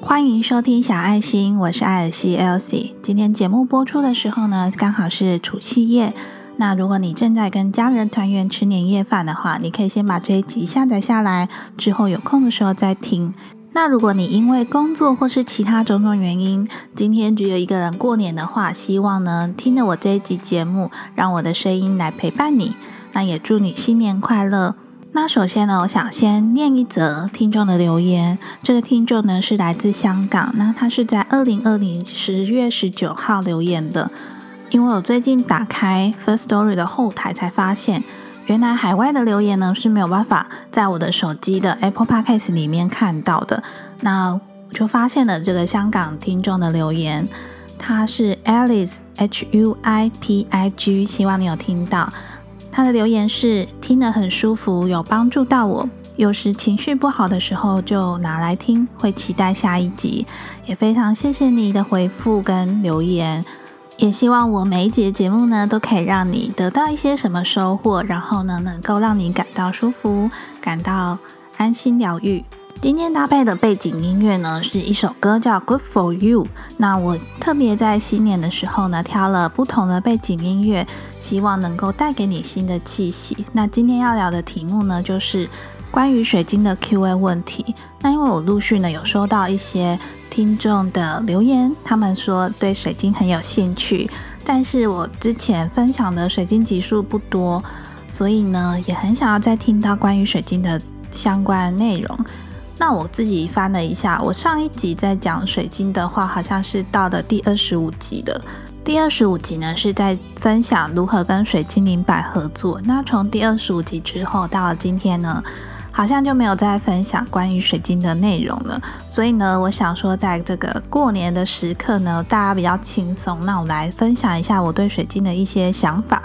欢迎收听小爱心，我是艾尔西 Elsie。今天节目播出的时候呢，刚好是除夕夜。那如果你正在跟家人团圆吃年夜饭的话，你可以先把这一集下载下来，之后有空的时候再听。那如果你因为工作或是其他种种原因，今天只有一个人过年的话，希望呢听着我这一集节目，让我的声音来陪伴你。那也祝你新年快乐。那首先呢，我想先念一则听众的留言。这个听众呢是来自香港，那他是在二零二零十月十九号留言的。因为我最近打开 First Story 的后台，才发现原来海外的留言呢是没有办法在我的手机的 Apple Podcast 里面看到的。那我就发现了这个香港听众的留言，他是 Alice H U I P I G，希望你有听到。他的留言是听得很舒服，有帮助到我。有时情绪不好的时候就拿来听，会期待下一集。也非常谢谢你的回复跟留言。也希望我每一节节目呢，都可以让你得到一些什么收获，然后呢，能够让你感到舒服，感到安心疗愈。今天搭配的背景音乐呢，是一首歌叫《Good for You》。那我特别在新年的时候呢，挑了不同的背景音乐，希望能够带给你新的气息。那今天要聊的题目呢，就是关于水晶的 Q&A 问题。那因为我陆续呢有收到一些。听众的留言，他们说对水晶很有兴趣，但是我之前分享的水晶集数不多，所以呢也很想要再听到关于水晶的相关内容。那我自己翻了一下，我上一集在讲水晶的话，好像是到的第二十五集的。第二十五集呢是在分享如何跟水晶灵摆合作。那从第二十五集之后到了今天呢？好像就没有再分享关于水晶的内容了，所以呢，我想说，在这个过年的时刻呢，大家比较轻松，那我来分享一下我对水晶的一些想法。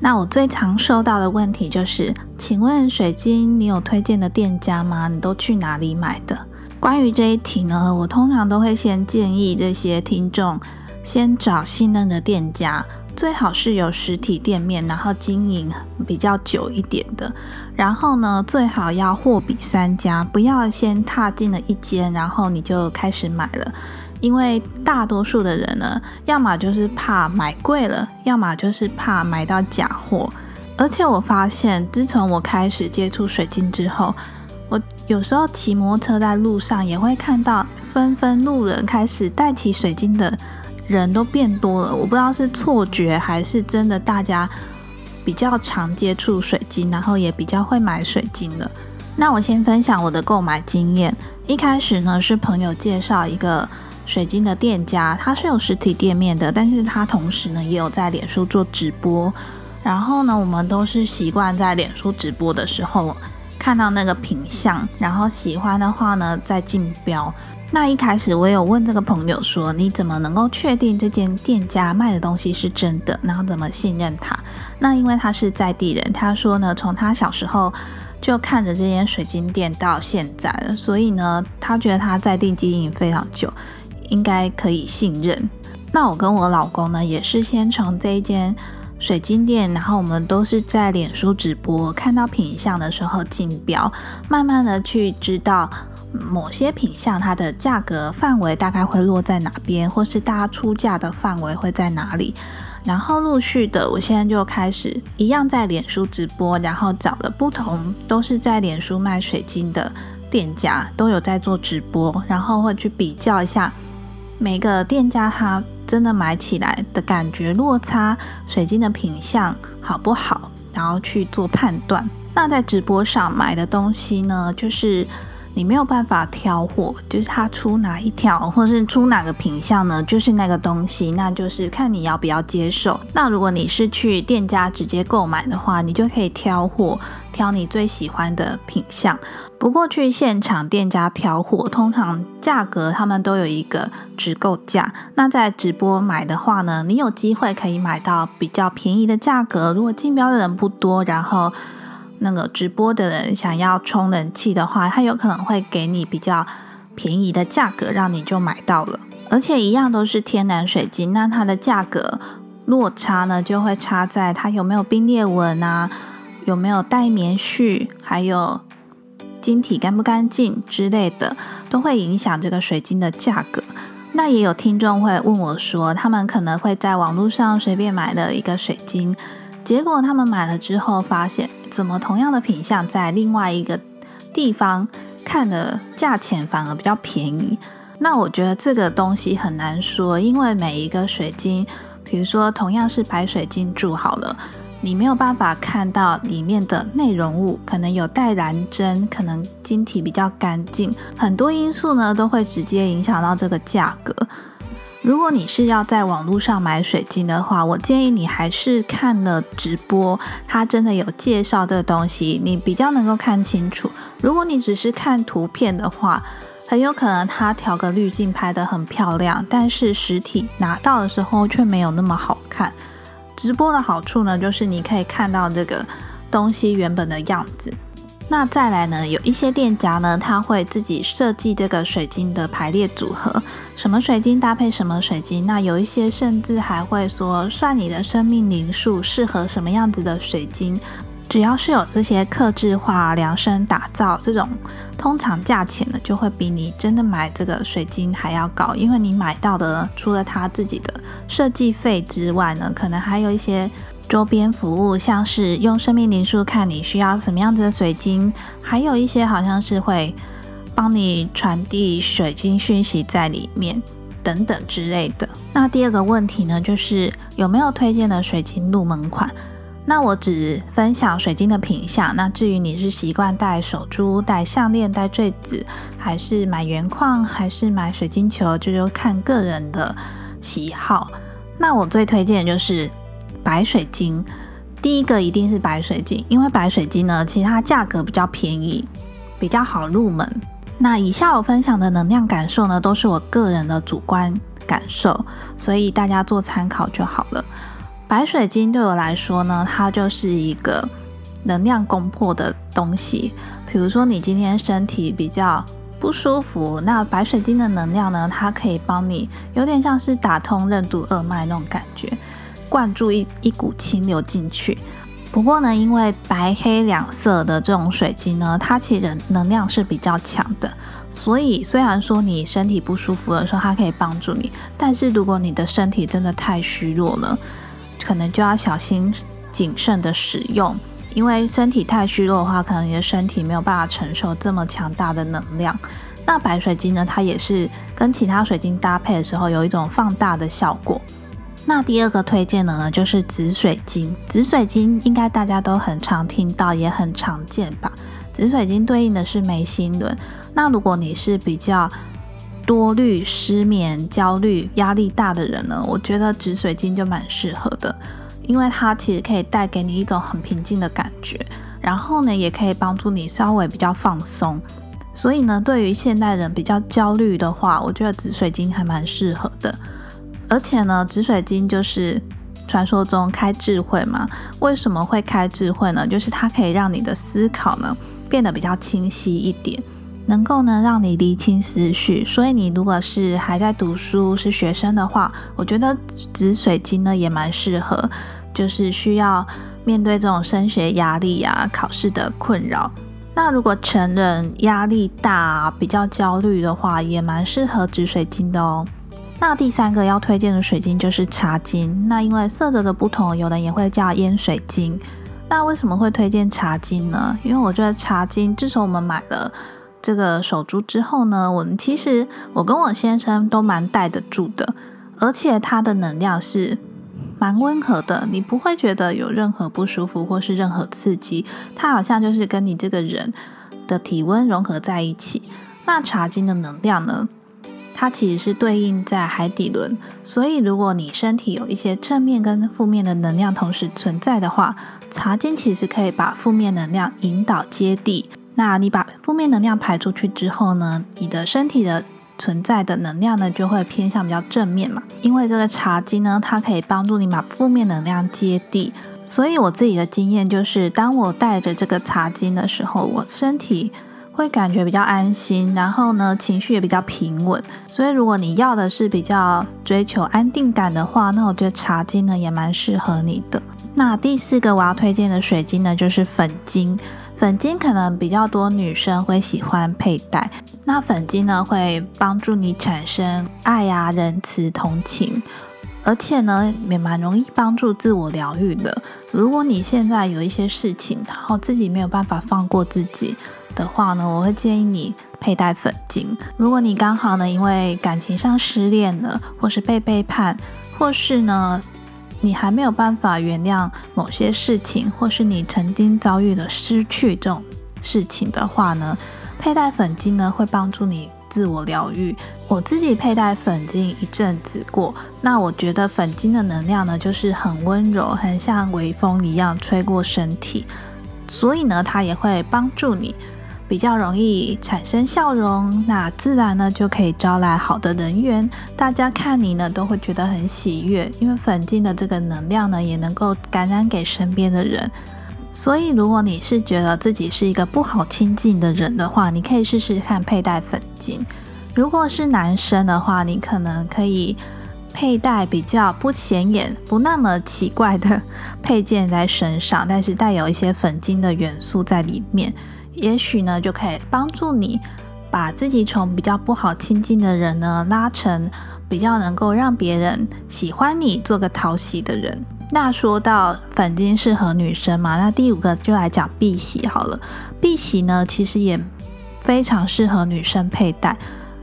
那我最常收到的问题就是，请问水晶你有推荐的店家吗？你都去哪里买的？关于这一题呢，我通常都会先建议这些听众先找信任的店家。最好是有实体店面，然后经营比较久一点的。然后呢，最好要货比三家，不要先踏进了一间，然后你就开始买了。因为大多数的人呢，要么就是怕买贵了，要么就是怕买到假货。而且我发现，自从我开始接触水晶之后，我有时候骑摩托车在路上，也会看到纷纷路人开始戴起水晶的。人都变多了，我不知道是错觉还是真的，大家比较常接触水晶，然后也比较会买水晶了。那我先分享我的购买经验。一开始呢，是朋友介绍一个水晶的店家，他是有实体店面的，但是他同时呢也有在脸书做直播。然后呢，我们都是习惯在脸书直播的时候看到那个品相，然后喜欢的话呢再竞标。那一开始我有问这个朋友说，你怎么能够确定这间店家卖的东西是真的？然后怎么信任他？那因为他是在地人，他说呢，从他小时候就看着这间水晶店到现在，所以呢，他觉得他在地经营非常久，应该可以信任。那我跟我老公呢，也是先从这一间水晶店，然后我们都是在脸书直播看到品相的时候竞标，慢慢的去知道。某些品相，它的价格范围大概会落在哪边，或是大家出价的范围会在哪里？然后陆续的，我现在就开始一样在脸书直播，然后找了不同都是在脸书卖水晶的店家，都有在做直播，然后会去比较一下每个店家他真的买起来的感觉落差，水晶的品相好不好，然后去做判断。那在直播上买的东西呢，就是。你没有办法挑货，就是他出哪一条，或者是出哪个品相呢？就是那个东西，那就是看你要不要接受。那如果你是去店家直接购买的话，你就可以挑货，挑你最喜欢的品相。不过去现场店家挑货，通常价格他们都有一个直购价。那在直播买的话呢，你有机会可以买到比较便宜的价格。如果竞标的人不多，然后。那个直播的人想要充人气的话，他有可能会给你比较便宜的价格，让你就买到了。而且一样都是天然水晶，那它的价格落差呢，就会差在它有没有冰裂纹啊，有没有带棉絮，还有晶体干不干净之类的，都会影响这个水晶的价格。那也有听众会问我说，他们可能会在网络上随便买了一个水晶，结果他们买了之后发现，怎么同样的品相在另外一个地方看的价钱反而比较便宜？那我觉得这个东西很难说，因为每一个水晶，比如说同样是白水晶柱好了。你没有办法看到里面的内容物，可能有带蓝针，可能晶体比较干净，很多因素呢都会直接影响到这个价格。如果你是要在网络上买水晶的话，我建议你还是看了直播，它真的有介绍这个东西，你比较能够看清楚。如果你只是看图片的话，很有可能它调个滤镜拍得很漂亮，但是实体拿到的时候却没有那么好看。直播的好处呢，就是你可以看到这个东西原本的样子。那再来呢，有一些店家呢，他会自己设计这个水晶的排列组合，什么水晶搭配什么水晶。那有一些甚至还会说，算你的生命灵数适合什么样子的水晶。只要是有这些克制化量身打造这种，通常价钱呢就会比你真的买这个水晶还要高，因为你买到的除了它自己的设计费之外呢，可能还有一些周边服务，像是用生命灵数看你需要什么样子的水晶，还有一些好像是会帮你传递水晶讯息在里面等等之类的。那第二个问题呢，就是有没有推荐的水晶入门款？那我只分享水晶的品相。那至于你是习惯戴手珠、戴项链、戴坠子，还是买原矿，还是买水晶球，就就看个人的喜好。那我最推荐的就是白水晶。第一个一定是白水晶，因为白水晶呢，其实它价格比较便宜，比较好入门。那以下我分享的能量感受呢，都是我个人的主观感受，所以大家做参考就好了。白水晶对我来说呢，它就是一个能量攻破的东西。比如说，你今天身体比较不舒服，那白水晶的能量呢，它可以帮你，有点像是打通任督二脉那种感觉，灌注一一股清流进去。不过呢，因为白黑两色的这种水晶呢，它其实能量是比较强的，所以虽然说你身体不舒服的时候，它可以帮助你，但是如果你的身体真的太虚弱了，可能就要小心谨慎的使用，因为身体太虚弱的话，可能你的身体没有办法承受这么强大的能量。那白水晶呢，它也是跟其他水晶搭配的时候有一种放大的效果。那第二个推荐的呢，就是紫水晶。紫水晶应该大家都很常听到，也很常见吧？紫水晶对应的是眉心轮。那如果你是比较多虑、失眠、焦虑、压力大的人呢，我觉得紫水晶就蛮适合的，因为它其实可以带给你一种很平静的感觉，然后呢，也可以帮助你稍微比较放松。所以呢，对于现代人比较焦虑的话，我觉得紫水晶还蛮适合的。而且呢，紫水晶就是传说中开智慧嘛。为什么会开智慧呢？就是它可以让你的思考呢变得比较清晰一点。能够呢让你理清思绪，所以你如果是还在读书是学生的话，我觉得紫水晶呢也蛮适合，就是需要面对这种升学压力啊、考试的困扰。那如果成人压力大、比较焦虑的话，也蛮适合紫水晶的哦。那第三个要推荐的水晶就是茶晶，那因为色泽的不同，有人也会叫烟水晶。那为什么会推荐茶晶呢？因为我觉得茶晶，自从我们买了。这个手珠之后呢，我们其实我跟我先生都蛮戴得住的，而且它的能量是蛮温和的，你不会觉得有任何不舒服或是任何刺激，它好像就是跟你这个人的体温融合在一起。那茶晶的能量呢，它其实是对应在海底轮，所以如果你身体有一些正面跟负面的能量同时存在的话，茶晶其实可以把负面能量引导接地。那你把负面能量排出去之后呢，你的身体的存在的能量呢就会偏向比较正面嘛。因为这个茶晶呢，它可以帮助你把负面能量接地。所以我自己的经验就是，当我带着这个茶晶的时候，我身体会感觉比较安心，然后呢情绪也比较平稳。所以如果你要的是比较追求安定感的话，那我觉得茶晶呢也蛮适合你的。那第四个我要推荐的水晶呢，就是粉晶。粉晶可能比较多女生会喜欢佩戴，那粉晶呢会帮助你产生爱啊、仁慈、同情，而且呢也蛮容易帮助自我疗愈的。如果你现在有一些事情，然后自己没有办法放过自己的话呢，我会建议你佩戴粉晶。如果你刚好呢因为感情上失恋了，或是被背叛，或是呢。你还没有办法原谅某些事情，或是你曾经遭遇了失去这种事情的话呢，佩戴粉晶呢会帮助你自我疗愈。我自己佩戴粉晶一阵子过，那我觉得粉晶的能量呢就是很温柔，很像微风一样吹过身体，所以呢它也会帮助你。比较容易产生笑容，那自然呢就可以招来好的人缘。大家看你呢都会觉得很喜悦，因为粉晶的这个能量呢也能够感染给身边的人。所以如果你是觉得自己是一个不好亲近的人的话，你可以试试看佩戴粉晶。如果是男生的话，你可能可以佩戴比较不显眼、不那么奇怪的配件在身上，但是带有一些粉晶的元素在里面。也许呢，就可以帮助你把自己从比较不好亲近的人呢，拉成比较能够让别人喜欢你、做个讨喜的人。那说到粉晶适合女生嘛，那第五个就来讲碧玺好了。碧玺呢，其实也非常适合女生佩戴。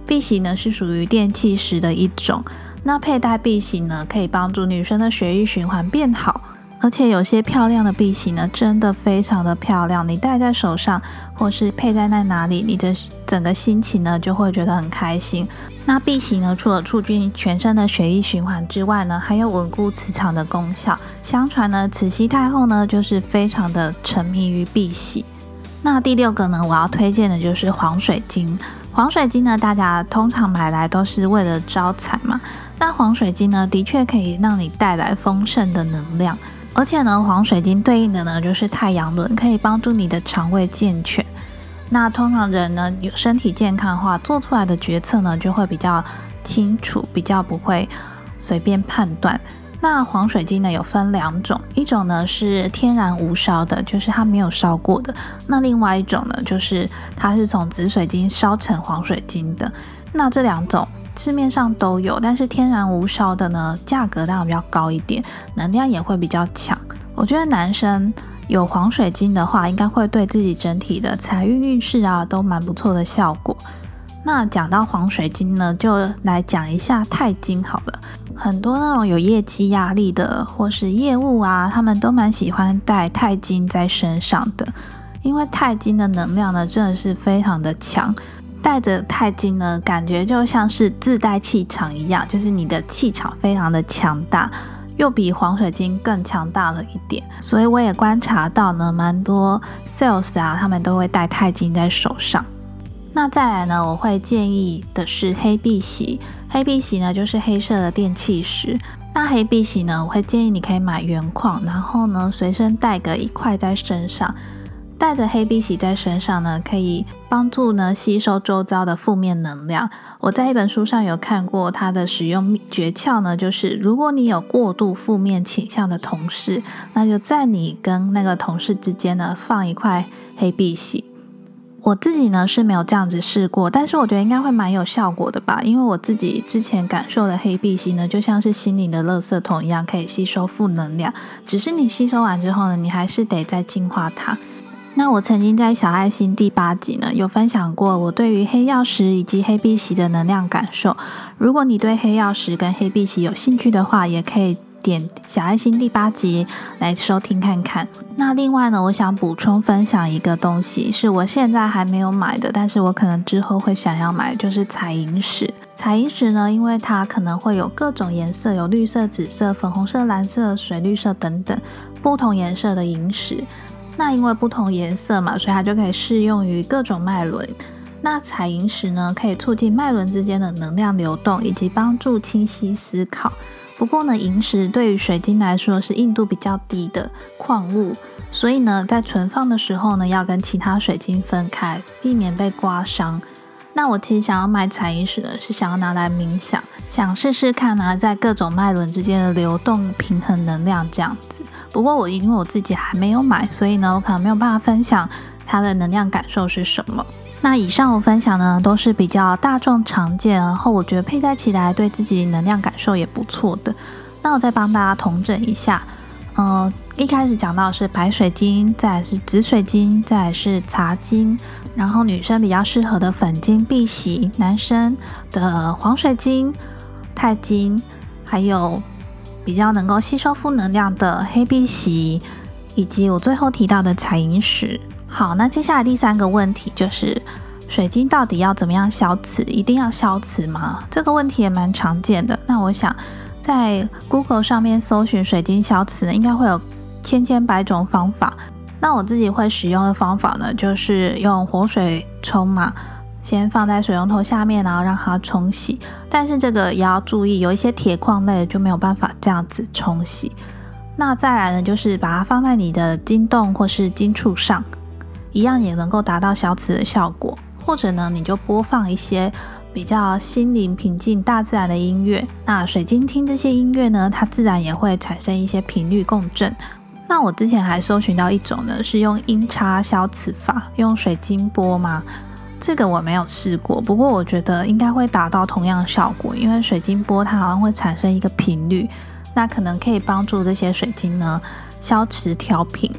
碧玺呢是属于电气石的一种，那佩戴碧玺呢，可以帮助女生的血液循环变好。而且有些漂亮的碧玺呢，真的非常的漂亮。你戴在手上，或是佩戴在哪里，你的整个心情呢就会觉得很开心。那碧玺呢，除了促进全身的血液循环之外呢，还有稳固磁场的功效。相传呢，慈禧太后呢就是非常的沉迷于碧玺。那第六个呢，我要推荐的就是黄水晶。黄水晶呢，大家通常买来都是为了招财嘛。那黄水晶呢，的确可以让你带来丰盛的能量。而且呢，黄水晶对应的呢就是太阳轮，可以帮助你的肠胃健全。那通常人呢有身体健康的话，做出来的决策呢就会比较清楚，比较不会随便判断。那黄水晶呢有分两种，一种呢是天然无烧的，就是它没有烧过的；那另外一种呢就是它是从紫水晶烧成黄水晶的。那这两种。市面上都有，但是天然无烧的呢，价格当然比较高一点，能量也会比较强。我觉得男生有黄水晶的话，应该会对自己整体的财运运势啊，都蛮不错的效果。那讲到黄水晶呢，就来讲一下钛金好了。很多那种有业绩压力的或是业务啊，他们都蛮喜欢带钛金在身上的，因为钛金的能量呢，真的是非常的强。带着钛金呢，感觉就像是自带气场一样，就是你的气场非常的强大，又比黄水晶更强大了一点。所以我也观察到呢，蛮多 sales 啊，他们都会带钛金在手上。那再来呢，我会建议的是黑碧玺。黑碧玺呢，就是黑色的电气石。那黑碧玺呢，我会建议你可以买原矿，然后呢，随身带个一块在身上。带着黑碧玺在身上呢，可以帮助呢吸收周遭的负面能量。我在一本书上有看过它的使用诀窍呢，就是如果你有过度负面倾向的同事，那就在你跟那个同事之间呢放一块黑碧玺。我自己呢是没有这样子试过，但是我觉得应该会蛮有效果的吧，因为我自己之前感受的黑碧玺呢，就像是心灵的垃圾桶一样，可以吸收负能量。只是你吸收完之后呢，你还是得再净化它。那我曾经在小爱心第八集呢，有分享过我对于黑曜石以及黑碧玺的能量感受。如果你对黑曜石跟黑碧玺有兴趣的话，也可以点小爱心第八集来收听看看。那另外呢，我想补充分享一个东西，是我现在还没有买的，但是我可能之后会想要买，就是彩银石。彩银石呢，因为它可能会有各种颜色，有绿色、紫色、粉红色、蓝色、水绿色等等不同颜色的银石。那因为不同颜色嘛，所以它就可以适用于各种脉轮。那彩银石呢，可以促进脉轮之间的能量流动，以及帮助清晰思考。不过呢，银石对于水晶来说是硬度比较低的矿物，所以呢，在存放的时候呢，要跟其他水晶分开，避免被刮伤。那我其实想要买彩银石呢，是想要拿来冥想，想试试看呢，在各种脉轮之间的流动、平衡能量这样子。不过我因为我自己还没有买，所以呢，我可能没有办法分享它的能量感受是什么。那以上我分享呢，都是比较大众常见，然后我觉得佩戴起来对自己能量感受也不错的。那我再帮大家统整一下，呃，一开始讲到是白水晶，再是紫水晶，再是茶晶，然后女生比较适合的粉晶、碧玺，男生的黄水晶、钛金，还有比较能够吸收负能量的黑碧玺，以及我最后提到的彩银石。好，那接下来第三个问题就是，水晶到底要怎么样消磁？一定要消磁吗？这个问题也蛮常见的。那我想在 Google 上面搜寻水晶消磁呢，应该会有千千百种方法。那我自己会使用的方法呢，就是用活水冲嘛，先放在水龙头下面，然后让它冲洗。但是这个也要注意，有一些铁矿类就没有办法这样子冲洗。那再来呢，就是把它放在你的金洞或是金处上。一样也能够达到消磁的效果，或者呢，你就播放一些比较心灵平静、大自然的音乐。那水晶听这些音乐呢，它自然也会产生一些频率共振。那我之前还搜寻到一种呢，是用音叉消磁法，用水晶波吗？这个我没有试过，不过我觉得应该会达到同样效果，因为水晶波它好像会产生一个频率，那可能可以帮助这些水晶呢消磁调频。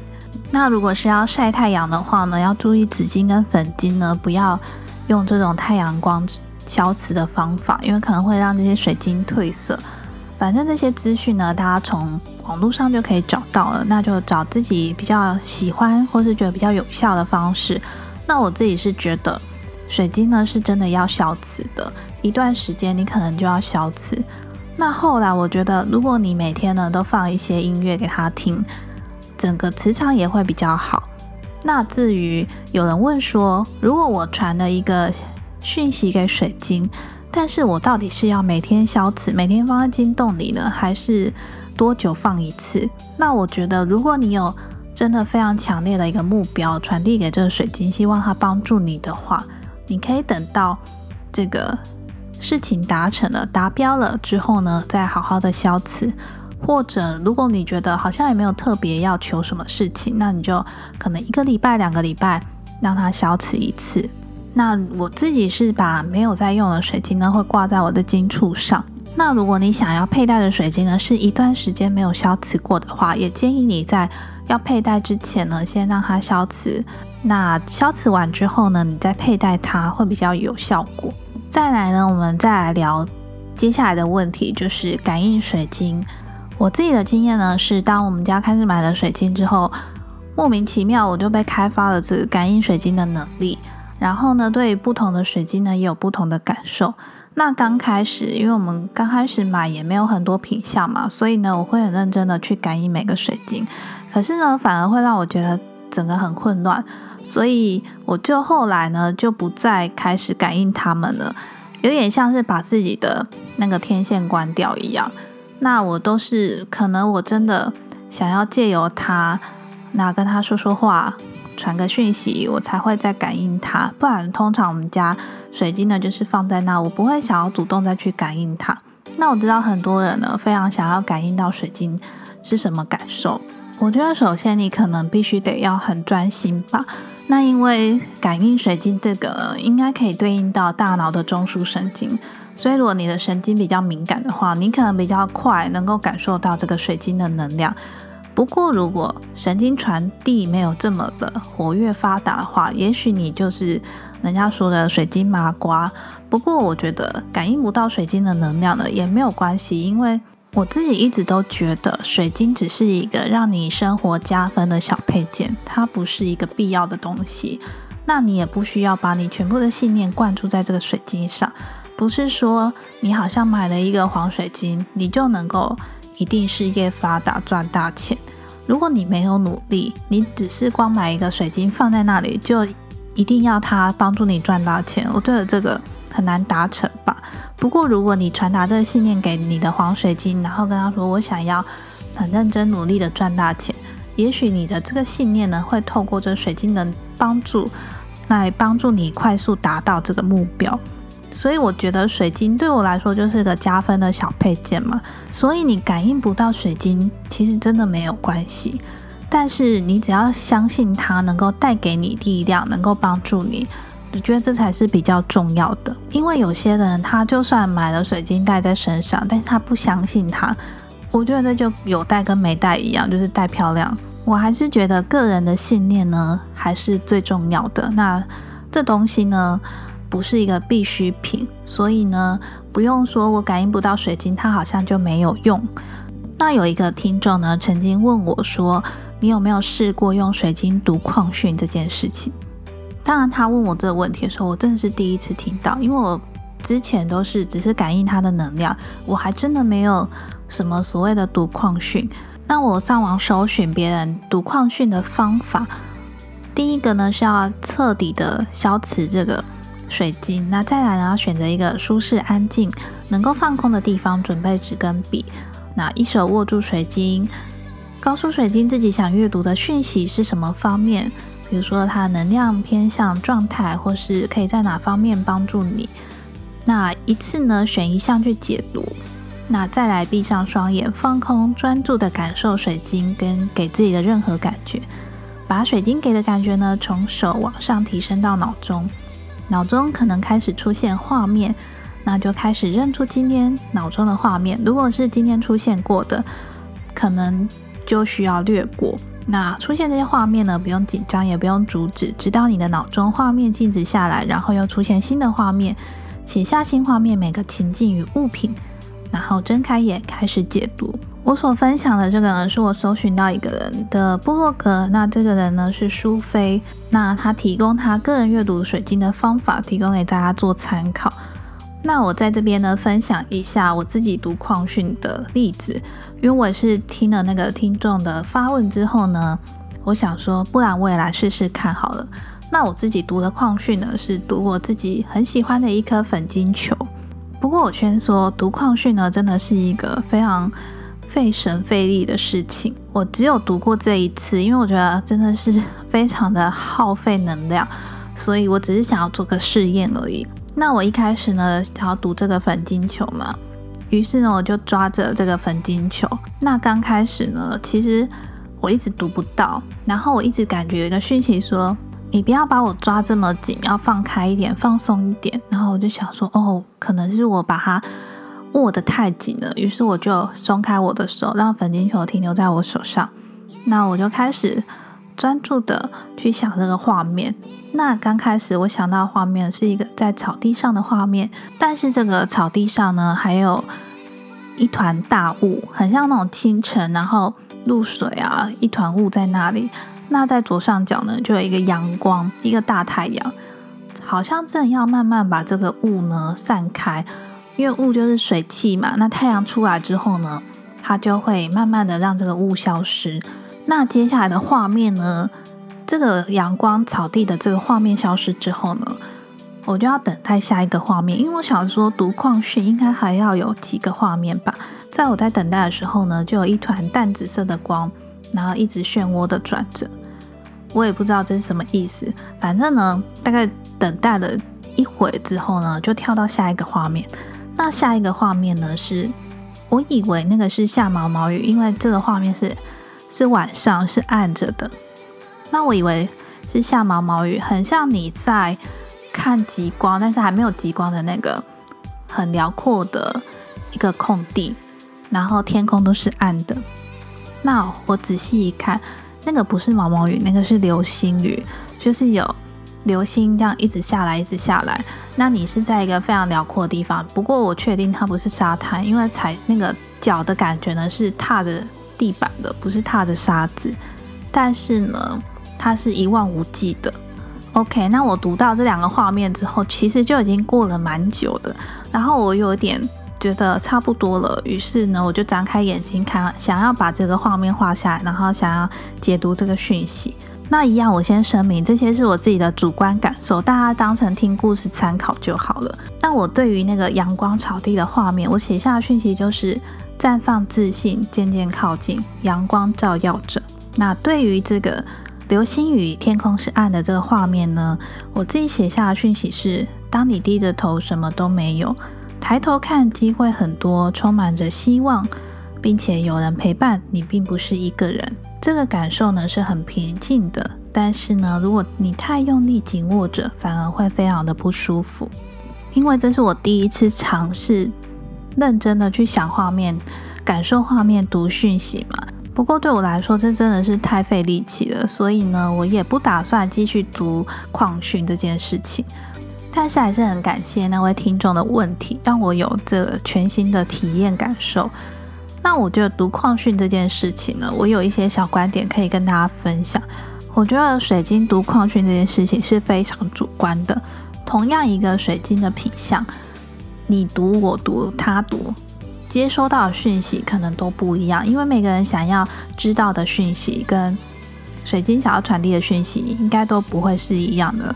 那如果是要晒太阳的话呢，要注意紫金跟粉金呢，不要用这种太阳光消磁的方法，因为可能会让这些水晶褪色。反正这些资讯呢，大家从网络上就可以找到了，那就找自己比较喜欢或是觉得比较有效的方式。那我自己是觉得水晶呢是真的要消磁的，一段时间你可能就要消磁。那后来我觉得，如果你每天呢都放一些音乐给他听。整个磁场也会比较好。那至于有人问说，如果我传了一个讯息给水晶，但是我到底是要每天消磁，每天放在金洞里呢，还是多久放一次？那我觉得，如果你有真的非常强烈的一个目标传递给这个水晶，希望它帮助你的话，你可以等到这个事情达成了、达标了之后呢，再好好的消磁。或者，如果你觉得好像也没有特别要求什么事情，那你就可能一个礼拜、两个礼拜让它消磁一次。那我自己是把没有在用的水晶呢，会挂在我的金处上。那如果你想要佩戴的水晶呢，是一段时间没有消磁过的话，也建议你在要佩戴之前呢，先让它消磁。那消磁完之后呢，你再佩戴它会比较有效果。再来呢，我们再来聊接下来的问题，就是感应水晶。我自己的经验呢，是当我们家开始买了水晶之后，莫名其妙我就被开发了这个感应水晶的能力。然后呢，对不同的水晶呢，也有不同的感受。那刚开始，因为我们刚开始买也没有很多品相嘛，所以呢，我会很认真的去感应每个水晶。可是呢，反而会让我觉得整个很混乱，所以我就后来呢，就不再开始感应它们了，有点像是把自己的那个天线关掉一样。那我都是可能我真的想要借由它，那跟他说说话，传个讯息，我才会再感应它。不然，通常我们家水晶呢就是放在那，我不会想要主动再去感应它。那我知道很多人呢非常想要感应到水晶是什么感受。我觉得首先你可能必须得要很专心吧。那因为感应水晶这个应该可以对应到大脑的中枢神经。所以，如果你的神经比较敏感的话，你可能比较快能够感受到这个水晶的能量。不过，如果神经传递没有这么的活跃发达的话，也许你就是人家说的水晶麻瓜。不过，我觉得感应不到水晶的能量呢，也没有关系，因为我自己一直都觉得水晶只是一个让你生活加分的小配件，它不是一个必要的东西。那你也不需要把你全部的信念灌注在这个水晶上。不是说你好像买了一个黄水晶，你就能够一定事业发达赚大钱。如果你没有努力，你只是光买一个水晶放在那里，就一定要它帮助你赚大钱。我觉得这个很难达成吧。不过如果你传达这个信念给你的黄水晶，然后跟他说我想要很认真努力的赚大钱，也许你的这个信念呢，会透过这水晶的帮助来帮助你快速达到这个目标。所以我觉得水晶对我来说就是个加分的小配件嘛。所以你感应不到水晶，其实真的没有关系。但是你只要相信它能够带给你力量，能够帮助你，我觉得这才是比较重要的。因为有些人他就算买了水晶戴在身上，但是他不相信它，我觉得就有戴跟没戴一样，就是戴漂亮。我还是觉得个人的信念呢，还是最重要的。那这东西呢，不是一个必需品，所以呢，不用说我感应不到水晶，它好像就没有用。那有一个听众呢，曾经问我说：“你有没有试过用水晶读矿讯这件事情？”当然，他问我这个问题的时候，我真的是第一次听到，因为我之前都是只是感应它的能量，我还真的没有什么所谓的读矿讯。那我上网搜寻别人读矿讯的方法，第一个呢是要彻底的消磁这个水晶，那再来呢选择一个舒适、安静、能够放空的地方，准备纸跟笔，那一手握住水晶，告诉水晶自己想阅读的讯息是什么方面，比如说它能量偏向状态，或是可以在哪方面帮助你。那一次呢选一项去解读。那再来闭上双眼，放空，专注的感受水晶跟给自己的任何感觉，把水晶给的感觉呢，从手往上提升到脑中，脑中可能开始出现画面，那就开始认出今天脑中的画面。如果是今天出现过的，可能就需要略过。那出现这些画面呢，不用紧张，也不用阻止，直到你的脑中画面静止下来，然后又出现新的画面，写下新画面，每个情境与物品。然后睁开眼开始解读。我所分享的这个呢，是我搜寻到一个人的部落格。那这个人呢是苏菲，那他提供他个人阅读水晶的方法，提供给大家做参考。那我在这边呢分享一下我自己读矿讯的例子，因为我是听了那个听众的发问之后呢，我想说，不然我也来试试看好了。那我自己读的矿讯呢，是读我自己很喜欢的一颗粉晶球。不过我先说，读矿训呢，真的是一个非常费神费力的事情。我只有读过这一次，因为我觉得真的是非常的耗费能量，所以我只是想要做个试验而已。那我一开始呢，想要读这个粉晶球嘛，于是呢，我就抓着这个粉晶球。那刚开始呢，其实我一直读不到，然后我一直感觉有一个讯息说。你不要把我抓这么紧，要放开一点，放松一点。然后我就想说，哦，可能是我把它握得太紧了。于是我就松开我的手，让粉晶球停留在我手上。那我就开始专注的去想这个画面。那刚开始我想到画面是一个在草地上的画面，但是这个草地上呢，还有一团大雾，很像那种清晨，然后露水啊，一团雾在那里。那在左上角呢，就有一个阳光，一个大太阳，好像正要慢慢把这个雾呢散开，因为雾就是水汽嘛。那太阳出来之后呢，它就会慢慢的让这个雾消失。那接下来的画面呢，这个阳光草地的这个画面消失之后呢，我就要等待下一个画面，因为我想说读矿训应该还要有几个画面吧。在我在等待的时候呢，就有一团淡紫色的光，然后一直漩涡的转着。我也不知道这是什么意思，反正呢，大概等待了一会之后呢，就跳到下一个画面。那下一个画面呢，是我以为那个是下毛毛雨，因为这个画面是是晚上是暗着的。那我以为是下毛毛雨，很像你在看极光，但是还没有极光的那个很辽阔的一个空地，然后天空都是暗的。那我仔细一看。那个不是毛毛雨，那个是流星雨，就是有流星这样一直下来，一直下来。那你是在一个非常辽阔的地方，不过我确定它不是沙滩，因为踩那个脚的感觉呢是踏着地板的，不是踏着沙子。但是呢，它是一望无际的。OK，那我读到这两个画面之后，其实就已经过了蛮久的，然后我有点。觉得差不多了，于是呢，我就张开眼睛看，想要把这个画面画下来，然后想要解读这个讯息。那一样，我先声明，这些是我自己的主观感受，大家当成听故事参考就好了。那我对于那个阳光草地的画面，我写下的讯息就是绽放自信，渐渐靠近，阳光照耀着。那对于这个流星雨，天空是暗的这个画面呢，我自己写下的讯息是：当你低着头，什么都没有。抬头看，机会很多，充满着希望。并且有人陪伴你，并不是一个人。这个感受呢是很平静的。但是呢，如果你太用力紧握着，反而会非常的不舒服。因为这是我第一次尝试认真的去想画面、感受画面、读讯息嘛。不过对我来说，这真的是太费力气了，所以呢，我也不打算继续读矿讯这件事情。但是还是很感谢那位听众的问题，让我有这个全新的体验感受。那我觉得读矿讯这件事情呢，我有一些小观点可以跟大家分享。我觉得水晶读矿讯这件事情是非常主观的。同样一个水晶的品相，你读我读他读，接收到的讯息可能都不一样，因为每个人想要知道的讯息跟水晶想要传递的讯息应该都不会是一样的。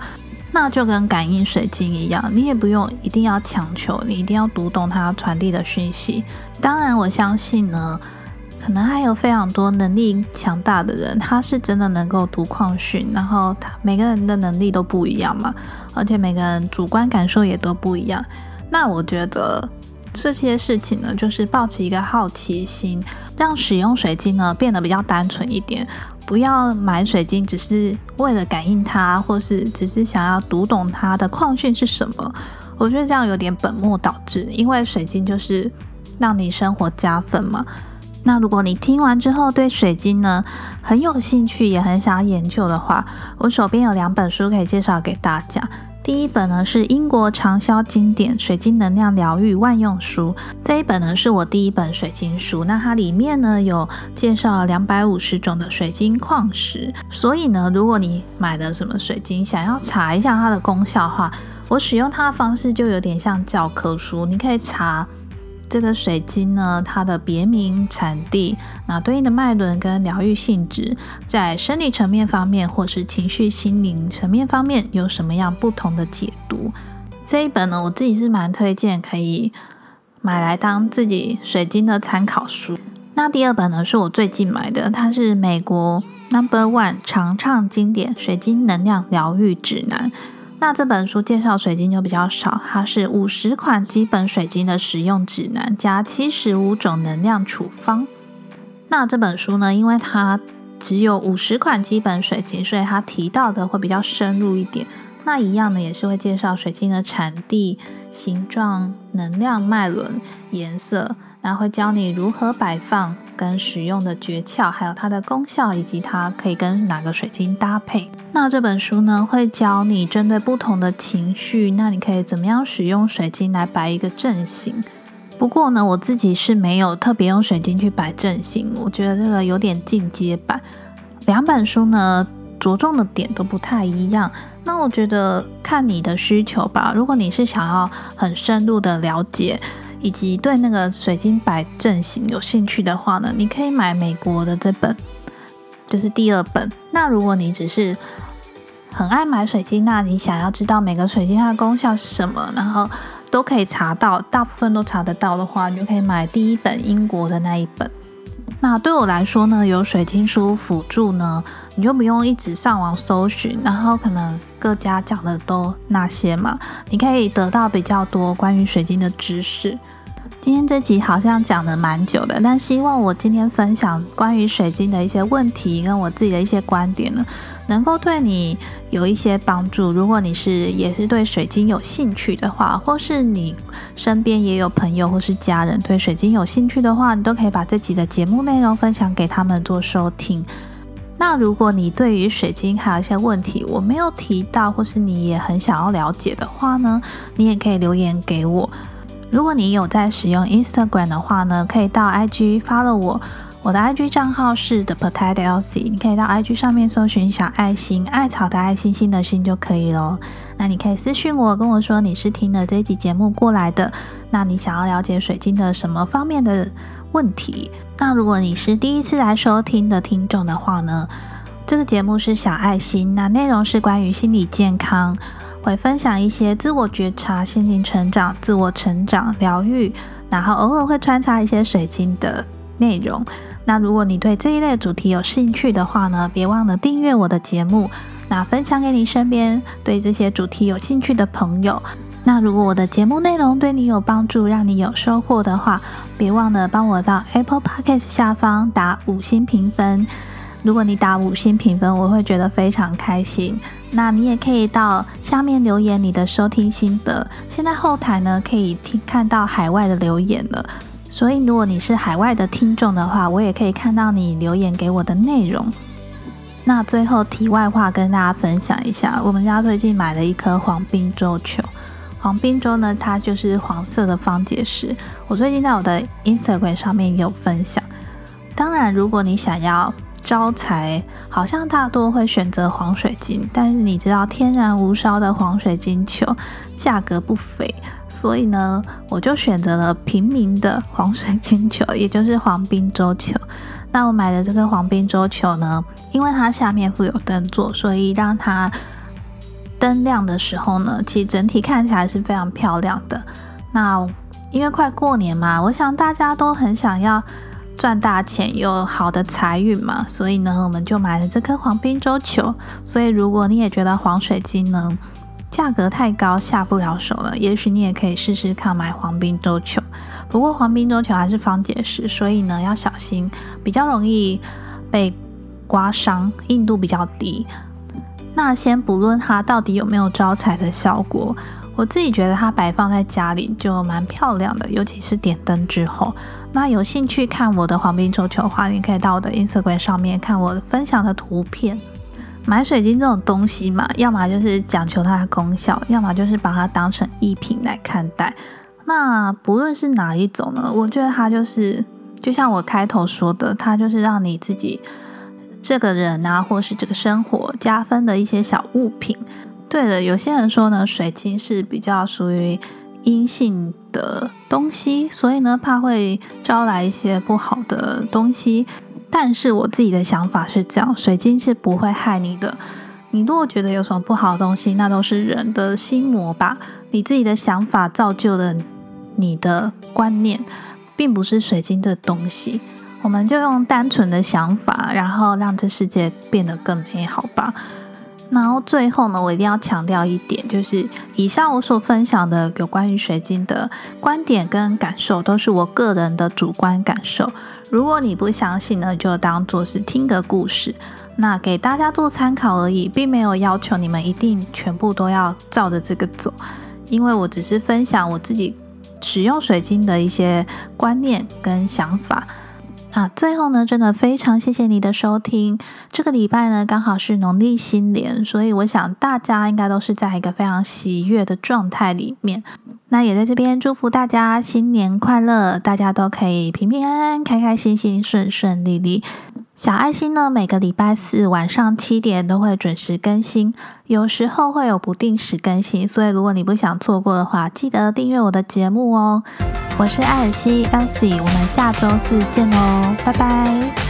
那就跟感应水晶一样，你也不用一定要强求，你一定要读懂它传递的讯息。当然，我相信呢。可能还有非常多能力强大的人，他是真的能够读矿讯，然后他每个人的能力都不一样嘛，而且每个人主观感受也都不一样。那我觉得这些事情呢，就是保持一个好奇心，让使用水晶呢变得比较单纯一点，不要买水晶只是为了感应它，或是只是想要读懂它的矿讯是什么。我觉得这样有点本末倒置，因为水晶就是让你生活加分嘛。那如果你听完之后对水晶呢很有兴趣，也很想要研究的话，我手边有两本书可以介绍给大家。第一本呢是英国畅销经典《水晶能量疗愈万用书》，这一本呢是我第一本水晶书。那它里面呢有介绍了两百五十种的水晶矿石，所以呢，如果你买的什么水晶，想要查一下它的功效的话，我使用它的方式就有点像教科书，你可以查。这个水晶呢，它的别名、产地，那对应的脉轮跟疗愈性质，在生理层面方面，或是情绪、心灵层面方面，有什么样不同的解读？这一本呢，我自己是蛮推荐，可以买来当自己水晶的参考书。那第二本呢，是我最近买的，它是美国 Number One 常唱经典水晶能量疗愈指南。那这本书介绍水晶就比较少，它是五十款基本水晶的使用指南加七十五种能量处方。那这本书呢，因为它只有五十款基本水晶，所以它提到的会比较深入一点。那一样呢，也是会介绍水晶的产地、形状、能量脉轮、颜色。那会教你如何摆放跟使用的诀窍，还有它的功效，以及它可以跟哪个水晶搭配。那这本书呢，会教你针对不同的情绪，那你可以怎么样使用水晶来摆一个阵型。不过呢，我自己是没有特别用水晶去摆阵型，我觉得这个有点进阶版。两本书呢，着重的点都不太一样。那我觉得看你的需求吧。如果你是想要很深入的了解。以及对那个水晶摆阵型有兴趣的话呢，你可以买美国的这本，就是第二本。那如果你只是很爱买水晶，那你想要知道每个水晶它的功效是什么，然后都可以查到，大部分都查得到的话，你就可以买第一本英国的那一本。那对我来说呢，有水晶书辅助呢，你就不用一直上网搜寻，然后可能各家讲的都那些嘛，你可以得到比较多关于水晶的知识。今天这集好像讲的蛮久的，但希望我今天分享关于水晶的一些问题跟我自己的一些观点呢，能够对你有一些帮助。如果你是也是对水晶有兴趣的话，或是你身边也有朋友或是家人对水晶有兴趣的话，你都可以把这集的节目内容分享给他们做收听。那如果你对于水晶还有一些问题我没有提到，或是你也很想要了解的话呢，你也可以留言给我。如果你有在使用 Instagram 的话呢，可以到 IG follow 我，我的 IG 账号是 The Potato Elsie，你可以到 IG 上面搜寻小爱心，艾草的爱心心的心就可以咯。那你可以私信我，跟我说你是听了这一集节目过来的，那你想要了解水晶的什么方面的问题？那如果你是第一次来收听的听众的话呢，这个节目是小爱心，那内容是关于心理健康。会分享一些自我觉察、心灵成长、自我成长、疗愈，然后偶尔会穿插一些水晶的内容。那如果你对这一类主题有兴趣的话呢，别忘了订阅我的节目，那分享给你身边对这些主题有兴趣的朋友。那如果我的节目内容对你有帮助，让你有收获的话，别忘了帮我到 Apple Podcast 下方打五星评分。如果你打五星评分，我会觉得非常开心。那你也可以到下面留言你的收听心得。现在后台呢可以听看到海外的留言了，所以如果你是海外的听众的话，我也可以看到你留言给我的内容。那最后题外话跟大家分享一下，我们家最近买了一颗黄滨州球。黄滨州呢，它就是黄色的方解石。我最近在我的 Instagram 上面有分享。当然，如果你想要招财，好像大多会选择黄水晶。但是你知道，天然无烧的黄水晶球价格不菲，所以呢，我就选择了平民的黄水晶球，也就是黄滨州球。那我买的这个黄滨州球呢，因为它下面附有灯座，所以让它。灯亮的时候呢，其实整体看起来是非常漂亮的。那因为快过年嘛，我想大家都很想要赚大钱，有好的财运嘛，所以呢，我们就买了这颗黄冰洲球。所以如果你也觉得黄水晶呢价格太高下不了手了，也许你也可以试试看买黄冰洲球。不过黄冰洲球还是方解石，所以呢要小心，比较容易被刮伤，硬度比较低。那先不论它到底有没有招财的效果，我自己觉得它摆放在家里就蛮漂亮的，尤其是点灯之后。那有兴趣看我的黄冰球球的话，你可以到我的 Instagram 上面看我分享的图片。买水晶这种东西嘛，要么就是讲求它的功效，要么就是把它当成艺品来看待。那不论是哪一种呢，我觉得它就是就像我开头说的，它就是让你自己。这个人啊，或是这个生活加分的一些小物品。对的，有些人说呢，水晶是比较属于阴性的东西，所以呢，怕会招来一些不好的东西。但是我自己的想法是这样，水晶是不会害你的。你如果觉得有什么不好的东西，那都是人的心魔吧。你自己的想法造就了你的观念，并不是水晶这东西。我们就用单纯的想法，然后让这世界变得更美好吧。然后最后呢，我一定要强调一点，就是以上我所分享的有关于水晶的观点跟感受，都是我个人的主观感受。如果你不相信呢，就当做是听个故事，那给大家做参考而已，并没有要求你们一定全部都要照着这个走，因为我只是分享我自己使用水晶的一些观念跟想法。啊最后呢，真的非常谢谢你的收听。这个礼拜呢，刚好是农历新年，所以我想大家应该都是在一个非常喜悦的状态里面。那也在这边祝福大家新年快乐，大家都可以平平安安、开开心心、顺顺利利。小爱心呢，每个礼拜四晚上七点都会准时更新，有时候会有不定时更新，所以如果你不想错过的话，记得订阅我的节目哦。我是艾尔西 Elsie，我们下周四见哦，拜拜。